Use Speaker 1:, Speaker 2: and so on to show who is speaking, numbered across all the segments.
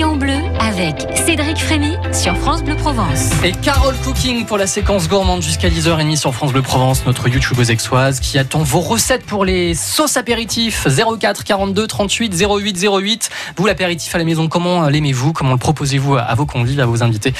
Speaker 1: Bleu avec Cédric Frémy sur France Bleu Provence.
Speaker 2: Et Carole Cooking pour la séquence gourmande jusqu'à 10h30 sur France Bleu Provence, notre YouTubeuse exoise qui attend vos recettes pour les sauces apéritifs 04 42 38 08 08. Vous l'apéritif à la maison, comment l'aimez-vous? Comment le proposez-vous à vos convives, à vos invités?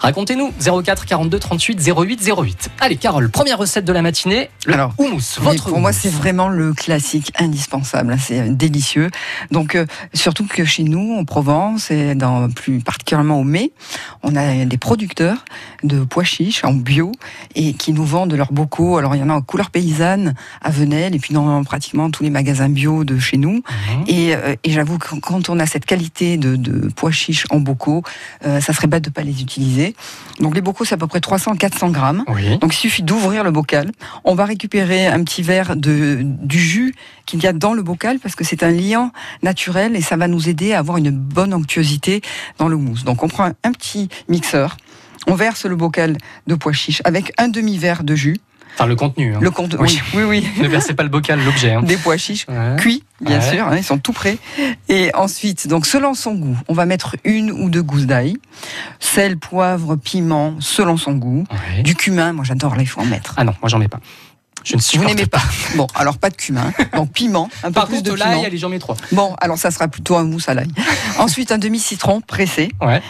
Speaker 2: Racontez-nous 04 42 38 08 08. Allez Carole, première recette de la matinée, le
Speaker 3: Alors,
Speaker 2: houmous. Votre
Speaker 3: pour moi, c'est vraiment le classique indispensable. hein, C'est euh, délicieux. Donc, euh, surtout que chez nous, en Provence, et dans, plus particulièrement au mai, on a des producteurs de pois chiches en bio et qui nous vendent leurs bocaux. Alors, il y en a en couleur paysanne à Venelle et puis dans pratiquement tous les magasins bio de chez nous.
Speaker 2: Mhm.
Speaker 3: Et, euh, et j'avoue que quand on a cette qualité de, de pois chiches en bocaux, euh, ça serait bête de pas les utiliser. Donc, les bocaux, c'est à peu près 300-400 grammes.
Speaker 2: Oui.
Speaker 3: Donc il suffit d'ouvrir le bocal. On va récupérer un petit verre de, du jus qu'il y a dans le bocal parce que c'est un liant naturel et ça va nous aider à avoir une bonne onctuosité dans le mousse. Donc on prend un petit mixeur, on verse le bocal de pois chiches avec un demi-verre de jus.
Speaker 2: Enfin, le contenu. hein.
Speaker 3: Le compte,
Speaker 2: Oui.
Speaker 3: oui, oui, oui.
Speaker 2: Ne versez pas le bocal, l'objet. hein.
Speaker 3: Des pois chiches
Speaker 2: Ouais.
Speaker 3: cuits, bien
Speaker 2: Ouais.
Speaker 3: sûr, hein, ils sont tout prêts. Et ensuite, donc selon son goût, on va mettre une ou deux gousses d'ail, sel, poivre, piment, selon son goût.
Speaker 2: Ouais.
Speaker 3: Du cumin, moi j'adore, il faut en mettre.
Speaker 2: Ah non, moi j'en mets pas. Je ne
Speaker 3: Vous
Speaker 2: supporte
Speaker 3: n'aimez pas. Bon, alors pas de cumin. Donc piment, un peu
Speaker 2: Par
Speaker 3: plus
Speaker 2: contre,
Speaker 3: de
Speaker 2: l'ail,
Speaker 3: piment.
Speaker 2: allez, j'en mets trois.
Speaker 3: Bon, alors ça sera plutôt un mousse à l'ail. Ensuite, un demi-citron pressé.
Speaker 2: Ouais.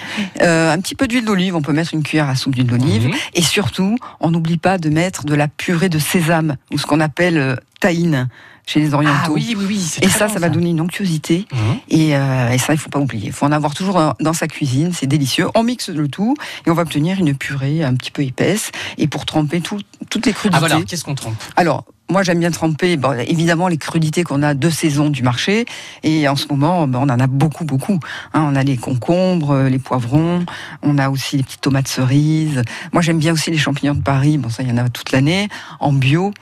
Speaker 3: Euh, un petit peu d'huile d'olive. On peut mettre une cuillère à soupe d'huile d'olive.
Speaker 2: Mhm.
Speaker 3: Et surtout, on n'oublie pas de mettre de la purée de sésame ou ce qu'on appelle tahine chez les orientaux.
Speaker 2: Ah oui, oui, oui.
Speaker 3: Et ça,
Speaker 2: bon,
Speaker 3: ça va donner une onctuosité. Et, euh, et ça, il faut pas oublier. Il faut en avoir toujours euh, dans sa cuisine. C'est délicieux. On mixe le tout et on va obtenir une purée un petit peu épaisse. Et pour tremper tout- toutes les crudités.
Speaker 2: Ah voilà, qu'est-ce qu'on trompe
Speaker 3: Alors, moi j'aime bien tremper, bon, évidemment, les crudités qu'on a de saison du marché. Et en ce moment, ben, on en a beaucoup, beaucoup. Hein, on a les concombres, euh, les poivrons, on a aussi les petites tomates cerises. Moi j'aime bien aussi les champignons de Paris. Bon, ça, il y en a toute l'année, en bio.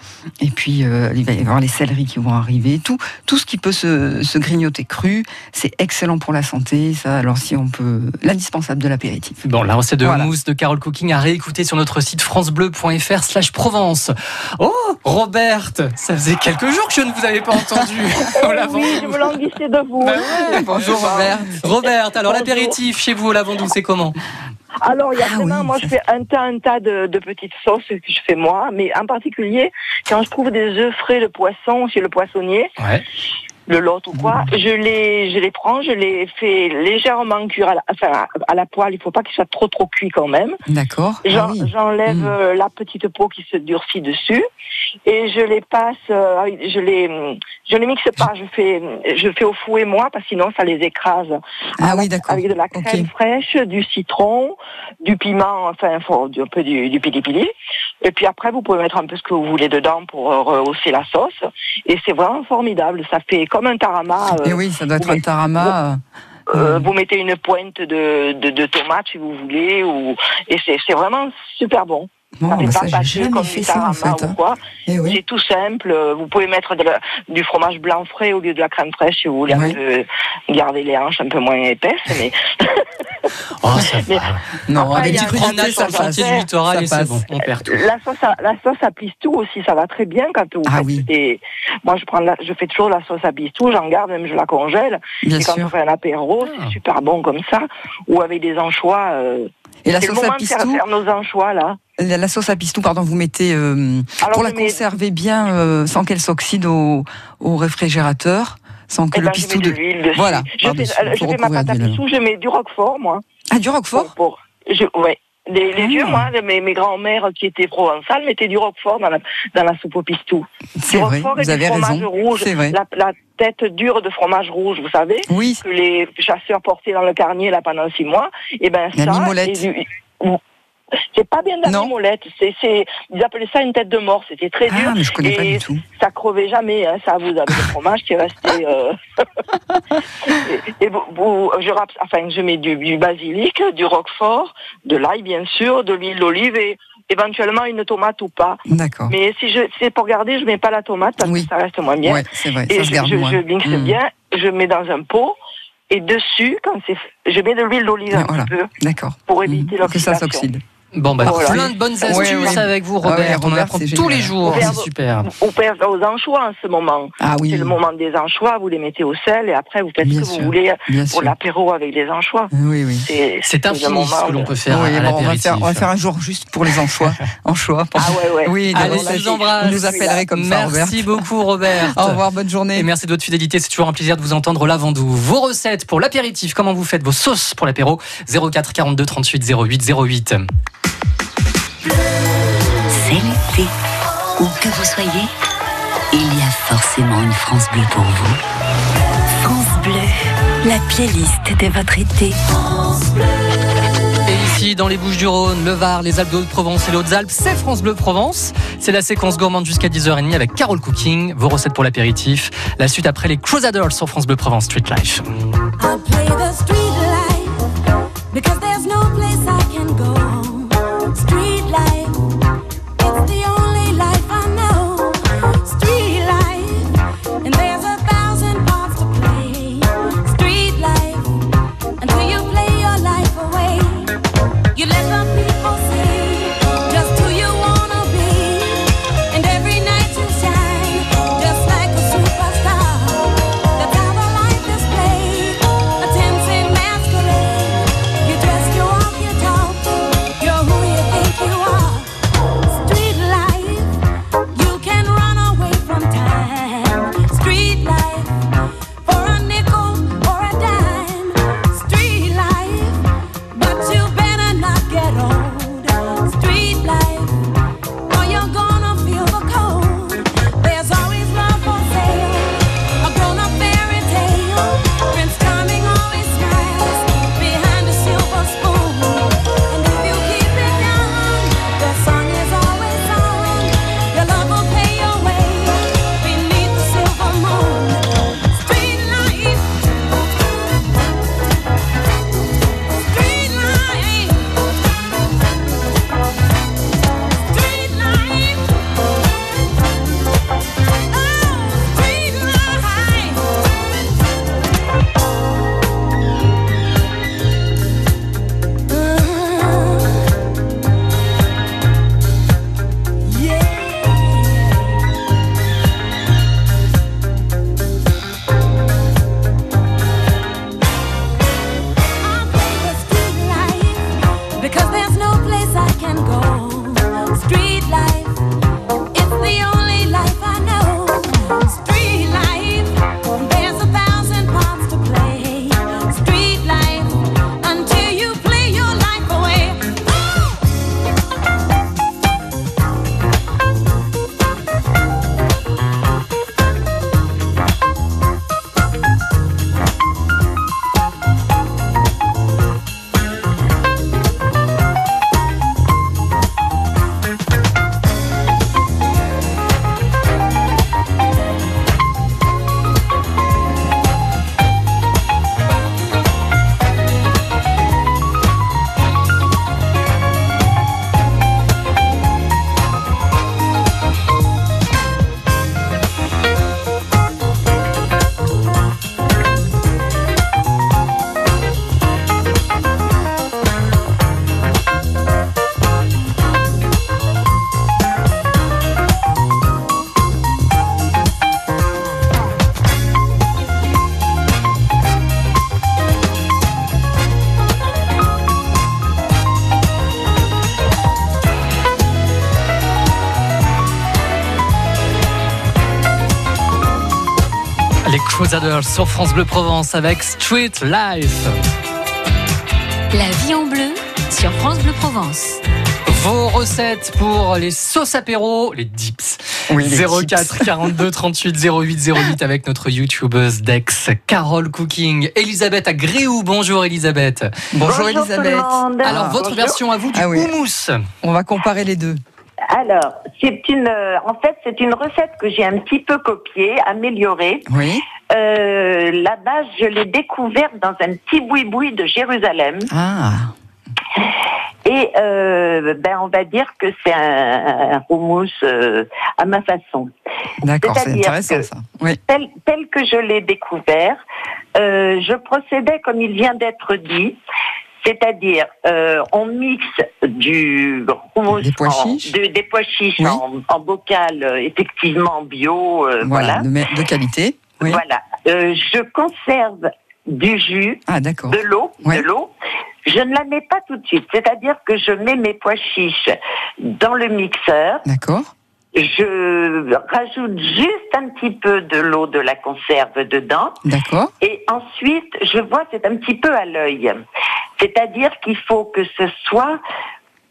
Speaker 3: Et puis, euh, il va y avoir les céleris qui vont arriver. Tout, tout ce qui peut se, se grignoter cru, c'est excellent pour la santé. Ça, alors si on peut, l'indispensable de l'apéritif.
Speaker 2: Bon, la recette de
Speaker 3: Voilà.
Speaker 2: mousse de Carole Cooking à réécouter sur notre site francebleu.fr slash Provence. Oh, Roberte, ça faisait quelques jours que je ne vous avais pas entendu.
Speaker 4: Eh oui, je me languissais de vous.
Speaker 2: Bah ouais.
Speaker 3: Bonjour Robert.
Speaker 2: Roberte, alors l'apéritif chez vous au lavandou, c'est comment?
Speaker 4: Alors, il y a
Speaker 3: Ah
Speaker 4: vraiment,
Speaker 3: oui,
Speaker 4: moi, je fais un tas, un tas de, de petites sauces que je fais moi, mais en particulier, quand je trouve des œufs frais de poisson chez le poissonnier,
Speaker 2: Ouais.
Speaker 4: Le lot ou quoi, je les, je les prends, je les fais légèrement cuire à la, enfin, à la poêle. Il faut pas qu'ils soient trop, trop cuits quand même.
Speaker 3: D'accord. Ah oui.
Speaker 4: J'enlève
Speaker 3: Mm.
Speaker 4: euh, la petite peau qui se durcit dessus et je les passe, euh, je les, je les mixe pas, je fais, je fais au fouet moi parce que sinon ça les écrase.
Speaker 3: Ah
Speaker 4: Avec-
Speaker 3: oui, d'accord.
Speaker 4: Avec de la crème fraîche, du citron, du piment, enfin un peu du, du pili-pili. Et puis après vous pouvez mettre un peu ce que vous voulez dedans pour euh, rehausser la sauce et c'est vraiment formidable. Ça fait comme un tarama. euh,
Speaker 3: Et oui, ça doit être un tarama.
Speaker 4: euh,
Speaker 3: Mm.
Speaker 4: vous mettez une pointe de, de, de tomate si vous voulez, ou et c'est c'est vraiment super bon.
Speaker 3: Bon,
Speaker 4: ça fait
Speaker 3: bah
Speaker 4: pas
Speaker 3: jamais
Speaker 4: comme
Speaker 3: fait
Speaker 4: du
Speaker 3: ça en
Speaker 4: tarama
Speaker 3: fait.
Speaker 4: ou
Speaker 3: hein.
Speaker 4: quoi.
Speaker 3: Eh oui.
Speaker 4: C'est tout simple. euh, Vous pouvez mettre de la- du fromage blanc frais au lieu de la crème fraîche si vous voulez
Speaker 3: Oui.
Speaker 4: un peu garder les hanches un peu moins épaisses. Mais
Speaker 2: Oh, ça
Speaker 4: Mais-
Speaker 2: va.
Speaker 3: Non,
Speaker 4: Après,
Speaker 3: avec du
Speaker 4: grenade
Speaker 3: ça
Speaker 4: sur
Speaker 3: passe.
Speaker 2: chantier du littoral
Speaker 3: Ça
Speaker 2: et
Speaker 3: passe.
Speaker 2: bon, on perd tout.
Speaker 4: la sauce, à, la sauce à pistou aussi, ça va très bien quand vous
Speaker 3: Ah
Speaker 4: faites
Speaker 3: oui.
Speaker 4: des. Moi, je prends, la- je fais toujours la sauce à pistou, j'en garde même je la congèle.
Speaker 3: Bien
Speaker 4: et quand on
Speaker 3: sûr.
Speaker 4: fait un apéro,
Speaker 2: Ah.
Speaker 4: c'est super bon comme ça, ou avec des anchois. euh,
Speaker 3: Et la sauce à
Speaker 4: moment de faire,
Speaker 3: pistou,
Speaker 4: faire nos anchois là.
Speaker 3: La, sauce à pistou, pardon, vous mettez euh, pour la
Speaker 4: mets-
Speaker 3: conserver bien euh, sans qu'elle s'oxyde au, au réfrigérateur, sans que
Speaker 4: Eh
Speaker 3: le
Speaker 4: ben,
Speaker 3: pistou
Speaker 4: de.
Speaker 3: Voilà,
Speaker 4: Je fais, euh, je fais ma pâte à pistou, je mets du roquefort, moi.
Speaker 3: ah du roquefort.
Speaker 4: Pour, pour- je, ouais. Les, les
Speaker 3: Ah.
Speaker 4: vieux, moi, mes, mes grands-mères qui étaient provençales mettaient du roquefort dans la, dans la soupe au pistou.
Speaker 3: C'est
Speaker 4: du
Speaker 3: vrai,
Speaker 4: roquefort et
Speaker 3: vous
Speaker 4: du
Speaker 3: avez
Speaker 4: fromage
Speaker 3: raison.
Speaker 4: rouge.
Speaker 3: C'est vrai.
Speaker 4: La, la tête dure de fromage rouge, vous savez,
Speaker 3: Oui,
Speaker 4: que les chasseurs portaient dans le carnier là pendant six mois. Et ben
Speaker 3: La
Speaker 4: ça. et du- c'est pas bien de la c'est, c'est, ils appelaient ça une tête de mort, c'était très dur.
Speaker 3: ah, mais je connais pas
Speaker 4: Et
Speaker 3: du tout.
Speaker 4: ça crevait jamais, hein, ça vous avez le fromage qui est resté. euh, et, et vous, vous- je enfin, je mets du, du basilic, du roquefort, de l'ail bien sûr, de l'huile d'olive et éventuellement une tomate ou pas.
Speaker 3: D'accord.
Speaker 4: Mais si je, c'est pour garder, je mets pas la tomate parce
Speaker 3: Oui.
Speaker 4: que ça reste moins bien.
Speaker 3: Ouais, c'est vrai,
Speaker 4: et
Speaker 3: ça
Speaker 4: je,
Speaker 3: garde
Speaker 4: je,
Speaker 3: moins.
Speaker 4: je mixe
Speaker 3: Mm.
Speaker 4: bien, je mets dans un pot et dessus, quand c'est, je mets de l'huile d'olive un
Speaker 3: Voilà.
Speaker 4: petit peu
Speaker 3: D'accord.
Speaker 4: pour éviter
Speaker 3: Que ça s'oxyde.
Speaker 5: Bon, bah,
Speaker 6: Voilà.
Speaker 5: plein de bonnes astuces avec vous,
Speaker 3: Ah ouais,
Speaker 5: Robert. On en apprend tous les jours. C'est super.
Speaker 6: Vous pouvez faire aux anchois en ce moment.
Speaker 3: Ah oui,
Speaker 6: C'est le moment des anchois, vous les mettez au sel et après vous faites
Speaker 3: Bien
Speaker 6: ce que
Speaker 3: sûr.
Speaker 6: vous voulez
Speaker 3: bien
Speaker 6: pour
Speaker 3: sûr.
Speaker 6: l'apéro avec les anchois.
Speaker 3: Oui, oui.
Speaker 6: C'est
Speaker 5: infini ce que l'on peut faire
Speaker 3: Oui,
Speaker 5: à
Speaker 3: bon, on, va faire, on va faire un jour juste pour les anchois. anchois
Speaker 6: Ah ouais, ouais.
Speaker 3: Oui,
Speaker 5: Allez, je vous embrasse.
Speaker 3: Vous nous appellerez comme ça, Robert.
Speaker 5: Merci beaucoup, Robert.
Speaker 3: Au revoir, bonne journée.
Speaker 5: Et merci de votre fidélité. C'est toujours un plaisir de vous entendre là, Vendou. Vos recettes pour l'apéritif, comment vous faites vos sauces pour l'apéro? 04 42 38 08 08.
Speaker 7: C'est l'été. Où que vous soyez, il y a forcément une France bleue pour vous. France Bleu, la playlist de votre été.
Speaker 5: Et ici, dans les Bouches-du-Rhône, le Var, les Alpes de Provence et les Hautes-Alpes, c'est France Bleu Provence. C'est la séquence gourmande jusqu'à 10h30 avec Carole Cooking, vos recettes pour l'apéritif. La suite après les Crusaders sur France Bleu Provence Street Life.
Speaker 2: go.
Speaker 5: Crusaders sur France Bleu Provence avec Street Life.
Speaker 1: La vie en bleu sur France Bleu Provence.
Speaker 5: Vos recettes pour les sauces apéro, les dips.
Speaker 3: Oui, les
Speaker 5: 04 42 38 08 08 avec notre youtubeuse Dex, Carole Cooking, Elisabeth à Gréou. Bonjour Elisabeth.
Speaker 3: Bonjour, Elisabeth.
Speaker 5: Alors votre
Speaker 6: Bonjour.
Speaker 5: version à vous du
Speaker 3: Ah oui.
Speaker 5: houmous.
Speaker 3: On va comparer les deux.
Speaker 6: Alors, c'est une, euh, en fait, c'est une recette que j'ai un petit peu copiée, améliorée.
Speaker 3: Oui.
Speaker 6: Euh, la base, je l'ai découverte dans un petit boui-boui de Jérusalem.
Speaker 3: Ah,
Speaker 6: Et euh, ben, on va dire que c'est un, un houmous euh, à ma façon.
Speaker 3: d'accord, c'est intéressant
Speaker 6: que-
Speaker 3: ça. Oui.
Speaker 6: Tel, tel que je l'ai découvert, euh, je procédais comme il vient d'être dit, C'est-à-dire, on mixe du hummus
Speaker 3: Des pois
Speaker 6: en-
Speaker 3: chiches.
Speaker 6: de- des pois chiches
Speaker 3: Oui.
Speaker 6: en, en bocal, effectivement bio,
Speaker 3: Voilà,
Speaker 6: voilà.
Speaker 3: de, me- de qualité. Oui.
Speaker 6: Voilà. Euh, je conserve du jus,
Speaker 3: Ah,
Speaker 6: de l'eau,
Speaker 3: Ouais.
Speaker 6: de l'eau. Je ne la mets pas tout de suite. C'est-à-dire que je mets mes pois chiches dans le mixeur.
Speaker 3: D'accord.
Speaker 6: Je rajoute juste un petit peu de l'eau de la conserve dedans.
Speaker 3: D'accord.
Speaker 6: Et ensuite, je vois, c'est un petit peu à l'œil. C'est-à-dire qu'il faut que ce soit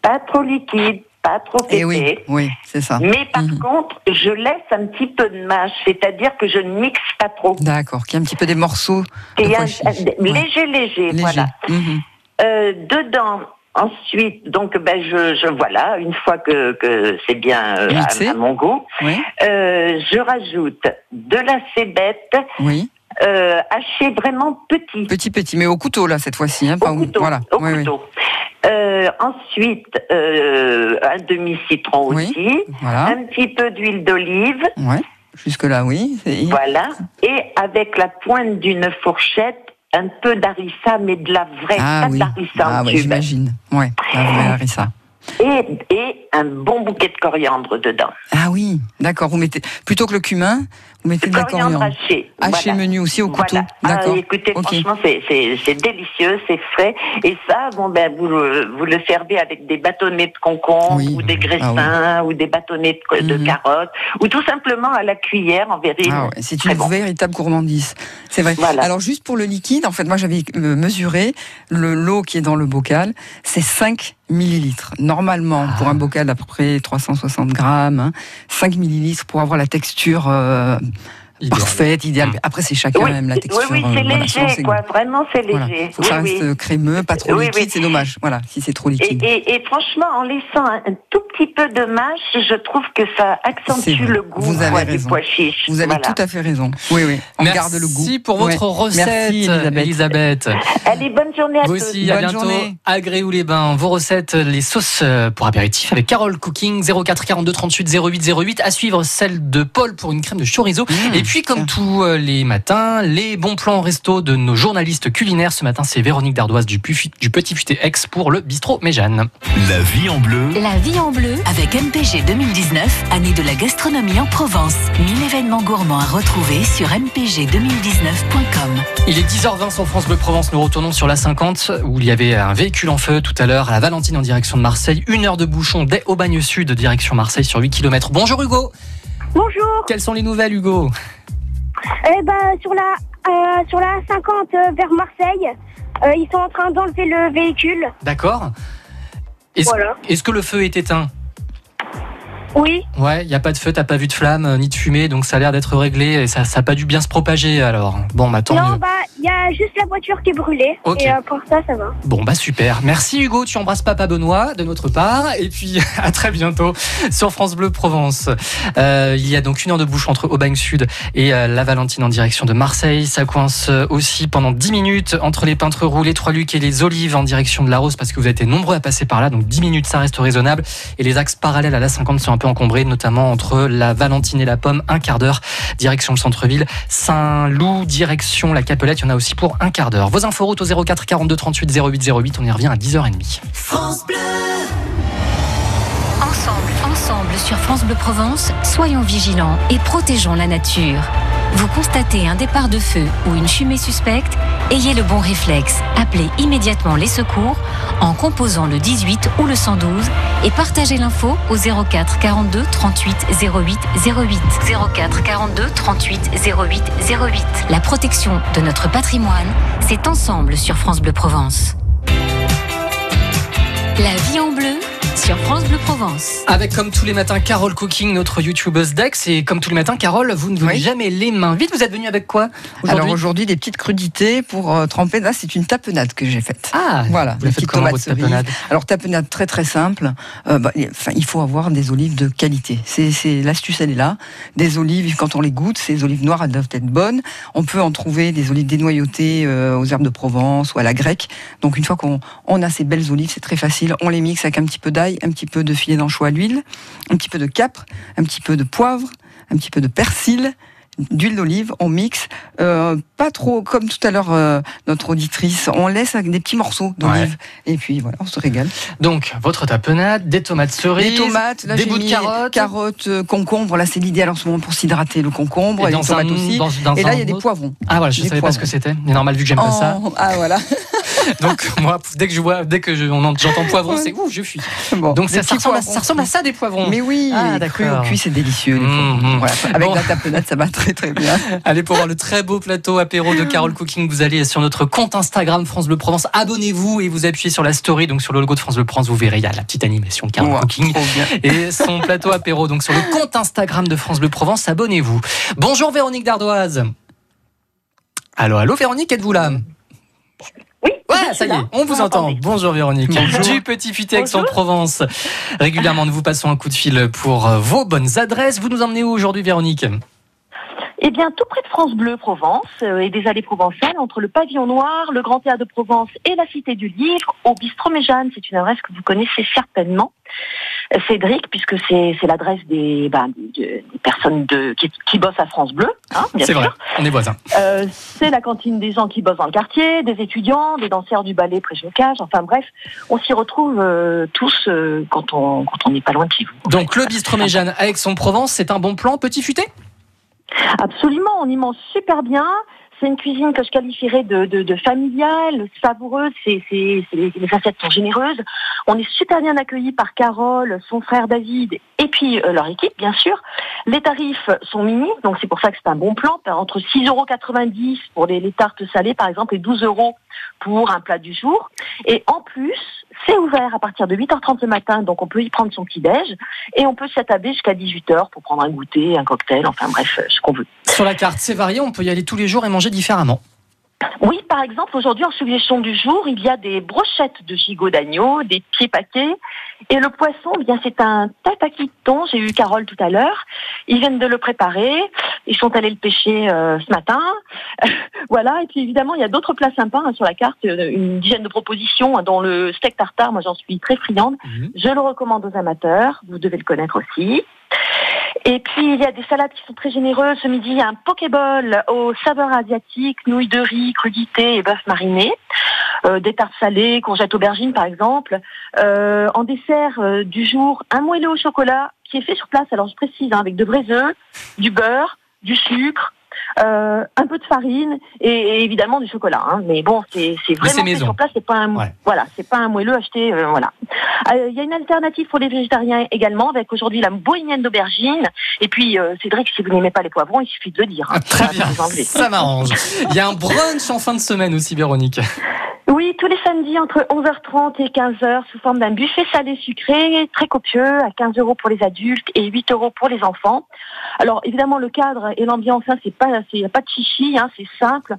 Speaker 6: pas trop liquide, pas trop
Speaker 3: Et
Speaker 6: épais.
Speaker 3: Eh oui, oui, c'est ça.
Speaker 6: Mais par
Speaker 3: Mhm.
Speaker 6: contre, je laisse un petit peu de mâche, c'est-à-dire que je ne mixe pas trop.
Speaker 3: D'accord. Qu'il y a un petit peu des morceaux de
Speaker 6: un- un- léger, léger,
Speaker 3: Léger.
Speaker 6: voilà.
Speaker 3: Mhm.
Speaker 6: Euh, dedans, ensuite, donc ben je, je voilà, une fois que, que c'est bien euh, à, à mon goût,
Speaker 3: Oui.
Speaker 6: euh, je rajoute de la cébette
Speaker 3: Oui.
Speaker 6: euh, hachée vraiment petit.
Speaker 3: Petit, petit. Mais au couteau, là, cette fois-ci. Hein, pas
Speaker 6: au couteau.
Speaker 3: Voilà.
Speaker 6: au
Speaker 3: Oui, oui.
Speaker 6: Euh, ensuite, euh, un demi-citron
Speaker 3: Oui.
Speaker 6: aussi,
Speaker 3: Voilà.
Speaker 6: un petit peu d'huile d'olive,
Speaker 3: Ouais. Jusque-là, oui.
Speaker 6: Voilà, et avec la pointe d'une fourchette, un peu d'harissa, mais de la vraie,
Speaker 3: Ah
Speaker 6: pas
Speaker 3: oui. Ah
Speaker 6: en
Speaker 3: ouais, j'imagine. Ouais. La vraie harissa.
Speaker 6: Et, et un bon bouquet de coriandre dedans.
Speaker 3: Ah oui. D'accord. Vous mettez plutôt que le cumin, vous mettez de la
Speaker 6: coriandre haché.
Speaker 3: Haché
Speaker 6: voilà.
Speaker 3: menu aussi au couteau.
Speaker 6: Voilà. Ah,
Speaker 3: D'accord.
Speaker 6: écoutez, franchement, c'est- délicieux, c'est frais. Et ça, bon, ben, vous, le- vous le servez avec des bâtonnets de concombre,
Speaker 3: Oui.
Speaker 6: ou des
Speaker 3: Ah
Speaker 6: graissins, ou des bâtonnets de, de
Speaker 3: Mhm.
Speaker 6: carottes, ou tout simplement à la cuillère en verrine.
Speaker 3: Ah ouais, c'est une
Speaker 6: bon.
Speaker 3: véritable gourmandise. C'est vrai.
Speaker 6: Voilà.
Speaker 3: Alors juste pour le liquide, en fait, moi j'avais euh, mesuré le l'eau qui est dans le bocal, c'est 5 millilitres. Normalement,
Speaker 2: Ah.
Speaker 3: pour un bocal d'à peu près 360 grammes, hein, 5 millilitres pour avoir la texture euh,
Speaker 2: Idéal.
Speaker 3: parfaite, idéale.
Speaker 2: Mm.
Speaker 3: Après, c'est chacun
Speaker 6: Oui,
Speaker 3: aime la
Speaker 6: oui,
Speaker 3: texture.
Speaker 6: oui,
Speaker 3: euh,
Speaker 6: c'est
Speaker 3: voilà, selon
Speaker 6: léger, quoi. Vraiment, c'est
Speaker 3: Voilà.
Speaker 6: léger.
Speaker 3: Faut que ça
Speaker 6: Oui,
Speaker 3: reste
Speaker 6: oui.
Speaker 3: euh, crémeux, pas trop
Speaker 6: Oui,
Speaker 3: liquide,
Speaker 6: oui.
Speaker 3: c'est dommage. Voilà, si c'est trop liquide.
Speaker 6: et- et franchement, en laissant un, tout petit peu de mâche, je trouve que ça
Speaker 3: C'est
Speaker 6: accentue le goût
Speaker 3: Vous avez
Speaker 6: quoi, du pois chiche.
Speaker 3: Vous avez
Speaker 6: Voilà.
Speaker 3: tout à fait raison. Oui, oui. On
Speaker 2: Merci
Speaker 3: garde le goût.
Speaker 2: pour votre
Speaker 3: Ouais.
Speaker 2: recette,
Speaker 3: Merci, Elisabeth.
Speaker 2: Elisabeth.
Speaker 6: Allez, bonne journée à
Speaker 2: Vous
Speaker 6: tous.
Speaker 2: aussi, à
Speaker 3: Bonne
Speaker 2: bientôt.
Speaker 3: journée.
Speaker 2: À Gréoux-les-Bains, vos recettes, les sauces euh, pour apéritif avec Carole Cooking 04 42 38 08 08. À suivre celle de Paul pour une crème de chorizo.
Speaker 3: Mmh,
Speaker 2: Et puis, comme tous euh, les matins, les bons plans resto de nos journalistes culinaires. Ce matin, c'est Véronique Dardoise du, Petit Futé X pour le bistrot Méjeanne.
Speaker 8: La vie en bleu.
Speaker 1: La vie en bleu
Speaker 9: Avec MPG 2019, année de la gastronomie en Provence. 1000 événements gourmands à retrouver sur mpg2019.com.
Speaker 2: Il est 10h20 sur France Bleu Provence. Nous retournons sur la 50 où il y avait un véhicule en feu tout à l'heure à la Valentine en direction de Marseille. Une heure de bouchon dès Aubagne Sud, direction Marseille sur 8 km. Bonjour Hugo.
Speaker 10: Bonjour.
Speaker 2: Quelles sont les nouvelles Hugo
Speaker 10: Eh ben sur la euh, sur la 50 euh, vers Marseille, euh, ils sont en train d'enlever le véhicule.
Speaker 2: D'accord. Est-ce
Speaker 10: Voilà.
Speaker 2: est-ce que le feu est éteint
Speaker 10: Oui.
Speaker 2: Ouais, il n'y a pas de feu, t'as pas vu de flamme, ni de fumée, donc ça a l'air d'être réglé et ça n'a pas dû bien se propager alors. Bon, bah tant
Speaker 10: non,
Speaker 2: mieux.
Speaker 10: bah il y a juste la voiture qui est brûlée. Et euh, pour ça, ça va.
Speaker 2: Bon, bah super. Merci Hugo, tu embrasses Papa Benoît de notre part et puis à très bientôt sur France Bleu Provence. Euh, il y a donc une heure de bouche entre Aubagne Sud et euh, la Valentine en direction de Marseille. Ça coince euh, aussi pendant 10 minutes entre les Peintres Roux, les Trois-Lucs et les Olives en direction de la Rose parce que vous avez été nombreux à passer par là, donc 10 minutes ça reste raisonnable. Et les axes parallèles à la 50 sont un peu encombrés, notamment entre la Valentine et la Pomme, un quart d'heure, direction le centre-ville. Saint-Loup, direction la Capelette, il y en a aussi pour un quart d'heure. Vos infos routes au 04 42 38 08 08, on y revient à 10h30.
Speaker 1: Ensemble, ensemble sur France Bleu Provence, soyons vigilants et protégeons la nature. Vous constatez un départ de feu ou une fumée suspecte, ayez le bon réflexe. Appelez immédiatement les secours en composant le 18 ou le 112 et partagez l'info au 04 42 38 08 08. 04 42 38 08 08. La protection de notre patrimoine, c'est ensemble sur France Bleu Provence. La vie en bleu sur France Bleu Provence.
Speaker 2: Avec comme tous les matins Carole Cooking, notre youtubeuse Dex. Et comme tous les matins, Carole, vous ne
Speaker 3: Oui.
Speaker 2: jamais les mains vides. Vous êtes venue avec quoi
Speaker 3: Alors
Speaker 2: aujourd'hui
Speaker 3: des petites crudités pour euh, tremper. Là, c'est une tapenade que j'ai faite.
Speaker 2: Ah,
Speaker 3: Voilà,
Speaker 2: vous la faites comment votre tapenade
Speaker 3: Alors tapenade très très simple. Euh, bah, il- enfin, il faut avoir des olives de qualité. C'est, c'est l'astuce, elle est là. Des olives, quand on les goûte, ces olives noires, elles doivent être bonnes. On peut en trouver des olives dénoyautées euh, aux herbes de Provence ou à la grecque. Donc une fois qu'on on a ces belles olives, c'est très facile. On les mixe avec un petit peu un petit peu de filet d'anchois à l'huile, un petit peu de capre, un petit peu de poivre, un petit peu de persil. D'huile d'olive, on mixe, euh, pas trop comme tout à l'heure euh, notre auditrice, on laisse avec des petits morceaux d'olive et puis voilà, on se régale.
Speaker 2: Donc, votre tapenade, des tomates cerises,
Speaker 3: Des tomates, là
Speaker 2: des bouts de carottes.
Speaker 3: carottes, euh, concombres, là c'est l'idéal en ce moment pour s'hydrater le concombre
Speaker 2: Et
Speaker 3: et, les tomates
Speaker 2: un-
Speaker 3: aussi.
Speaker 2: dans- dans
Speaker 3: et là il y a des poivrons.
Speaker 2: Ah voilà, je
Speaker 3: Des
Speaker 2: savais pas ce que
Speaker 3: poivrons.
Speaker 2: c'était. Mais normal, vu que j'aime pas ça.
Speaker 3: Ah voilà.
Speaker 2: Donc, moi, dès que je vois, dès que je- j'entends poivron,
Speaker 3: Ouais.
Speaker 2: c'est ouf, je fuis.
Speaker 3: Bon,
Speaker 2: Donc, ça, ressemble à,
Speaker 3: poivrons.
Speaker 2: ça ressemble à ça, des poivrons.
Speaker 3: Mais oui,
Speaker 2: Ah, d'accord.
Speaker 3: cuit, c'est délicieux. les
Speaker 2: Mmh,
Speaker 3: poivrons.
Speaker 2: mmh.
Speaker 3: Voilà. Avec
Speaker 2: Bon.
Speaker 3: la tapenade, ça va très très bien.
Speaker 2: Allez, pour voir le très beau plateau apéro de Carole Cooking, vous allez sur notre compte Instagram France Bleu Provence. Abonnez-vous et vous appuyez sur la story, donc sur le logo de France Bleu Provence, vous verrez, il y a la petite animation Carole Cooking.
Speaker 3: trop bien.
Speaker 2: Et son plateau apéro, donc sur le compte Instagram de France Bleu Provence, abonnez-vous. Bonjour Véronique Dardoise. Allô, allô Véronique, êtes-vous là?
Speaker 6: Oui.
Speaker 2: Ouais, ça y est, on vous entend. Bonjour Véronique.
Speaker 3: Bonjour.
Speaker 2: Du petit futé. Aix-en-Provence. Régulièrement, nous vous passons un coup de fil pour vos bonnes adresses. Vous nous emmenez où aujourd'hui Véronique?
Speaker 8: Eh bien, tout près de France Bleu Provence euh, et des allées provençales, entre le Pavillon Noir, le Grand Théâtre de Provence et la Cité du Livre, au Bistrot Méjeanne. C'est une adresse que vous connaissez certainement. Euh, Cédric, puisque c'est l'adresse des, bah, des, des personnes de, qui, qui bossent à France Bleu, hein,
Speaker 2: C'est vrai, on est voisins.
Speaker 8: Euh, c'est la cantine des gens qui bossent dans le quartier, des étudiants, des danseurs du ballet Préjocage. Enfin bref, on s'y retrouve tous quand on quand on n'est pas loin de chez vous.
Speaker 2: Donc le bistrot Méjeanne à Aix-en-Provence, c'est un bon plan petit futé?
Speaker 8: Absolument, on y mange super bien. C'est une cuisine que je qualifierais de, de, familiale, savoureuse. C'est, les, assiettes sont généreuses. On est super bien accueillis par Carole, son frère David et puis euh, leur équipe, bien sûr. Les tarifs sont mini, donc c'est pour ça que c'est un bon plan. Entre 6,90 euros pour les, les tartes salées, par exemple, et 12 euros pour un plat du jour. Et en plus, c'est ouvert à partir de 8h30 le matin, donc on peut y prendre son petit-déj. Et on peut s'attabler jusqu'à 18h pour prendre un goûter, un cocktail, enfin bref, euh, ce qu'on veut.
Speaker 2: Sur la carte, c'est varié, on peut y aller tous les jours et manger différemment.
Speaker 8: Oui, par exemple, aujourd'hui, en suggestion du jour, il y a des brochettes de gigot d'agneau, des pieds paquets. Et le poisson, eh bien, c'est un tataki de thon. J'ai eu Carole tout à l'heure. Ils viennent de le préparer. Ils sont allés le pêcher euh, ce matin. voilà. Et puis, évidemment, il y a d'autres plats sympas hein, sur la carte. euh, Une dizaine de propositions, hein, dont le steak tartare. Moi, j'en suis très friande. Je le recommande aux amateurs. Vous devez le connaître aussi. Et puis, il y a des salades qui sont très généreuses. Ce midi, il y a un pokéball aux saveurs asiatiques, nouilles de riz, crudités et bœuf mariné. Euh, des tartes salées, courgettes aubergines, par exemple. Euh, en dessert euh, du jour, un moelleux au chocolat qui est fait sur place. Alors, je précise, hein, avec de vrais œufs, du beurre, du sucre, euh, un peu de farine et, et évidemment du chocolat. hein. Mais bon, c'est c'est
Speaker 2: c'est
Speaker 8: vraiment fait sur place. C'est pas un,
Speaker 2: Ouais.
Speaker 8: voilà, c'est pas un moelleux acheté. euh, voilà. Euh, Il y a une alternative pour les végétariens également, avec aujourd'hui la bohémienne d'aubergine. Et puis, euh, Cédric, si vous n'aimez pas les poivrons, il suffit de le dire. hein.
Speaker 2: Ah, très bien, ça m'arrange. Il y a un brunch en fin de semaine aussi, Véronique.
Speaker 8: Oui, tous les samedis entre 11h30 et 15h sous forme d'un buffet salé sucré très copieux à 15 euros pour les adultes et 8 euros pour les enfants. Alors évidemment le cadre et l'ambiance, hein, c'est pas, c'est pas de chichi, hein, c'est simple.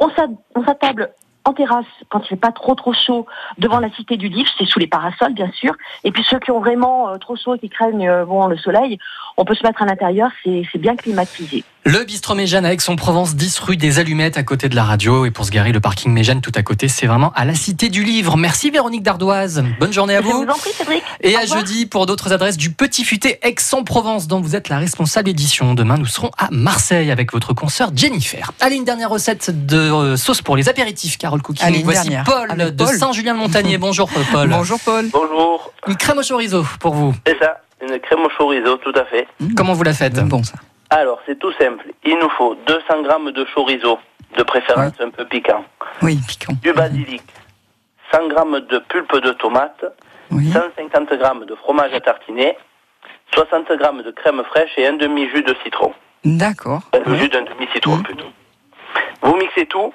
Speaker 8: On s'a- on s'attable en terrasse quand il fait pas trop trop chaud devant la cité du livre, c'est sous les parasols bien sûr. Et puis ceux qui ont vraiment euh, trop chaud et qui craignent euh, bon le soleil, on peut se mettre à l'intérieur, c'est bien climatisé.
Speaker 2: Le bistrot Méjeanne à Aix-en-Provence, 10 rue des Allumettes à côté de la radio. Et pour se garer, le parking Méjeanne tout à côté, c'est vraiment à la Cité du Livre. Merci Véronique Dardoise. Bonne journée à
Speaker 8: Je
Speaker 2: vous.
Speaker 8: vous en prie Cédric.
Speaker 2: Et
Speaker 8: Au
Speaker 2: à
Speaker 8: revoir.
Speaker 2: jeudi pour d'autres adresses du Petit Futé Aix-en-Provence dont vous êtes la responsable édition. Demain, nous serons à Marseille avec votre consoeur Jennifer. Allez, une dernière recette de euh, sauce pour les apéritifs, Carole Cooking.
Speaker 3: Allez, une
Speaker 2: Voici
Speaker 3: dernière.
Speaker 2: Paul
Speaker 3: Avec
Speaker 2: de. Saint-Julien-de-Montagnier. Bonjour Paul.
Speaker 3: Bonjour Paul.
Speaker 11: Bonjour,
Speaker 2: Une crème au chorizo pour vous.
Speaker 11: c'est ça, une crème au chorizo, tout à fait.
Speaker 2: Comment vous la faites?
Speaker 3: Bon ça.
Speaker 11: Alors, c'est tout simple. Il nous faut 200 grammes de chorizo, de préférence un peu piquant,
Speaker 3: Oui, piquant.
Speaker 11: du basilic, 100 grammes de pulpe de tomate,
Speaker 3: Oui.
Speaker 11: 150 grammes de fromage à tartiner, 60 grammes de crème fraîche et un demi-jus de citron.
Speaker 3: D'accord.
Speaker 11: Le jus d'un demi-citron plutôt. Vous mixez tout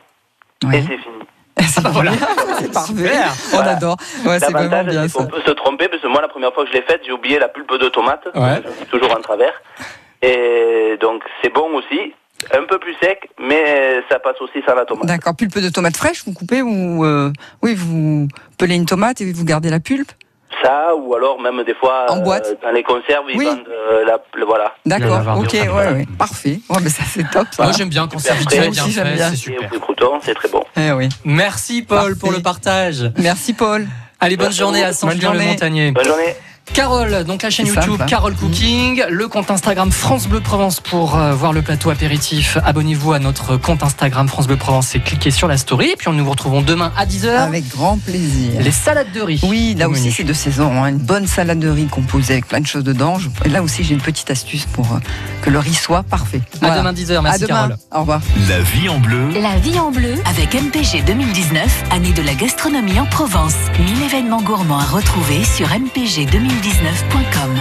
Speaker 11: et c'est fini.
Speaker 3: C'est
Speaker 2: voilà.
Speaker 3: c'est parfait. On
Speaker 11: Voilà.
Speaker 3: adore. Ouais, c'est vraiment
Speaker 11: L'avantage,
Speaker 3: bien
Speaker 11: c'est qu'on
Speaker 3: ça.
Speaker 11: peut se tromper, parce que moi, la première fois que je l'ai faite, j'ai oublié la pulpe de tomate.
Speaker 2: Ouais.
Speaker 11: Je dis toujours en travers. Et donc, c'est bon aussi. Un peu plus sec, mais ça passe aussi sans la tomate.
Speaker 3: D'accord. Pulpe de tomate fraîche, vous coupez ou euh, oui, vous pelez une tomate et vous gardez la pulpe?
Speaker 11: Ça, ou alors même des fois,
Speaker 3: En boîte
Speaker 11: dans les conserves, ils
Speaker 3: Oui.
Speaker 11: vendent euh, la, le- voilà.
Speaker 3: D'accord. Ok. Ouais. Parfait. Ouais, mais ça c'est top. Ça.
Speaker 2: Moi j'aime bien quand c'est bien
Speaker 3: aussi, j'aime
Speaker 2: fait,
Speaker 3: bien.
Speaker 2: c'est super.
Speaker 11: c'est très bon.
Speaker 3: Eh oui.
Speaker 2: Merci Paul pour le partage.
Speaker 3: Merci Paul.
Speaker 2: Allez, bonne
Speaker 11: Merci
Speaker 2: journée à.
Speaker 3: Bonne journée.
Speaker 2: Saint-Julien-le-Montagnier.
Speaker 11: Bonne journée.
Speaker 2: Carole, donc la chaîne YouTube
Speaker 3: simple, hein.
Speaker 2: Carole Cooking, le compte Instagram France Bleu Provence pour euh, voir le plateau apéritif. Abonnez-vous à notre compte Instagram France Bleu Provence et cliquez sur la story. Et puis nous vous retrouvons demain à 10h.
Speaker 3: Avec grand plaisir.
Speaker 2: Les salades de riz.
Speaker 3: Oui, là
Speaker 2: au
Speaker 3: aussi c'est de saison. hein. Une bonne salade de riz composée avec plein de choses dedans. Je- et Là aussi j'ai une petite astuce pour euh, que le riz soit parfait.
Speaker 2: À demain 10h. Merci
Speaker 3: à demain.
Speaker 2: Carole.
Speaker 3: Au revoir.
Speaker 12: La vie en bleu.
Speaker 1: La vie en bleu.
Speaker 9: Avec MPG 2019, année de la gastronomie en Provence. 1000 événements gourmands à retrouver sur mpg2019.com.